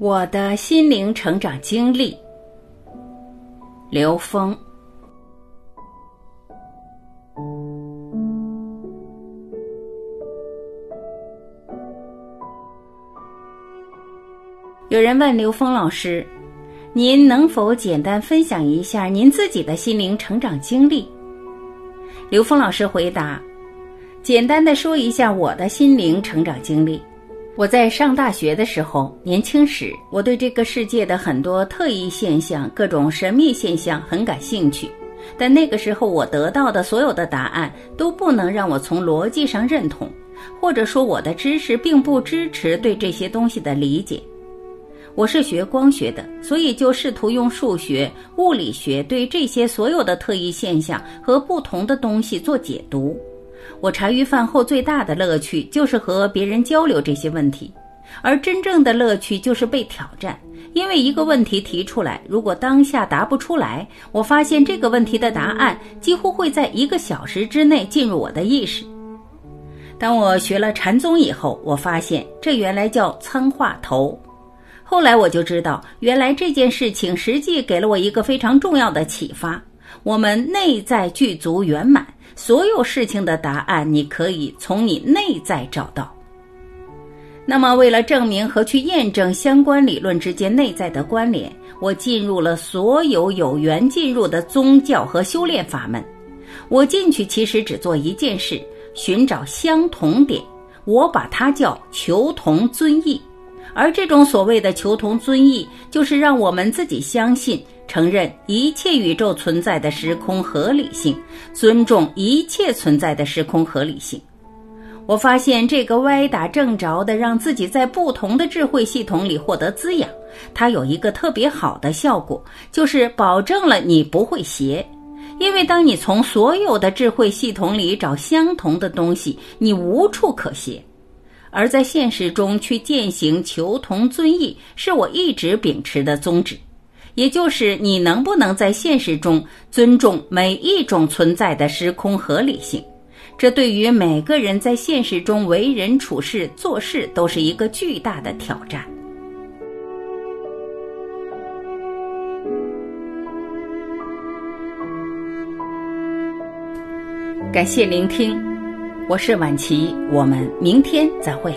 我的心灵成长经历，刘峰。有人问刘峰老师：“您能否简单分享一下您自己的心灵成长经历？”刘峰老师回答：“简单的说一下我的心灵成长经历。”我在上大学的时候，年轻时，我对这个世界的很多特异现象、各种神秘现象很感兴趣。但那个时候，我得到的所有的答案都不能让我从逻辑上认同，或者说我的知识并不支持对这些东西的理解。我是学光学的，所以就试图用数学、物理学对这些所有的特异现象和不同的东西做解读。我茶余饭后最大的乐趣就是和别人交流这些问题，而真正的乐趣就是被挑战。因为一个问题提出来，如果当下答不出来，我发现这个问题的答案几乎会在一个小时之内进入我的意识。当我学了禅宗以后，我发现这原来叫参话头。后来我就知道，原来这件事情实际给了我一个非常重要的启发：我们内在具足圆满。所有事情的答案，你可以从你内在找到。那么，为了证明和去验证相关理论之间内在的关联，我进入了所有有缘进入的宗教和修炼法门。我进去其实只做一件事：寻找相同点。我把它叫求同尊异。而这种所谓的求同尊异，就是让我们自己相信。承认一切宇宙存在的时空合理性，尊重一切存在的时空合理性。我发现这个歪打正着的让自己在不同的智慧系统里获得滋养，它有一个特别好的效果，就是保证了你不会邪。因为当你从所有的智慧系统里找相同的东西，你无处可邪。而在现实中去践行求同尊异，是我一直秉持的宗旨。也就是你能不能在现实中尊重每一种存在的时空合理性，这对于每个人在现实中为人处事、做事都是一个巨大的挑战。感谢聆听，我是晚琪，我们明天再会。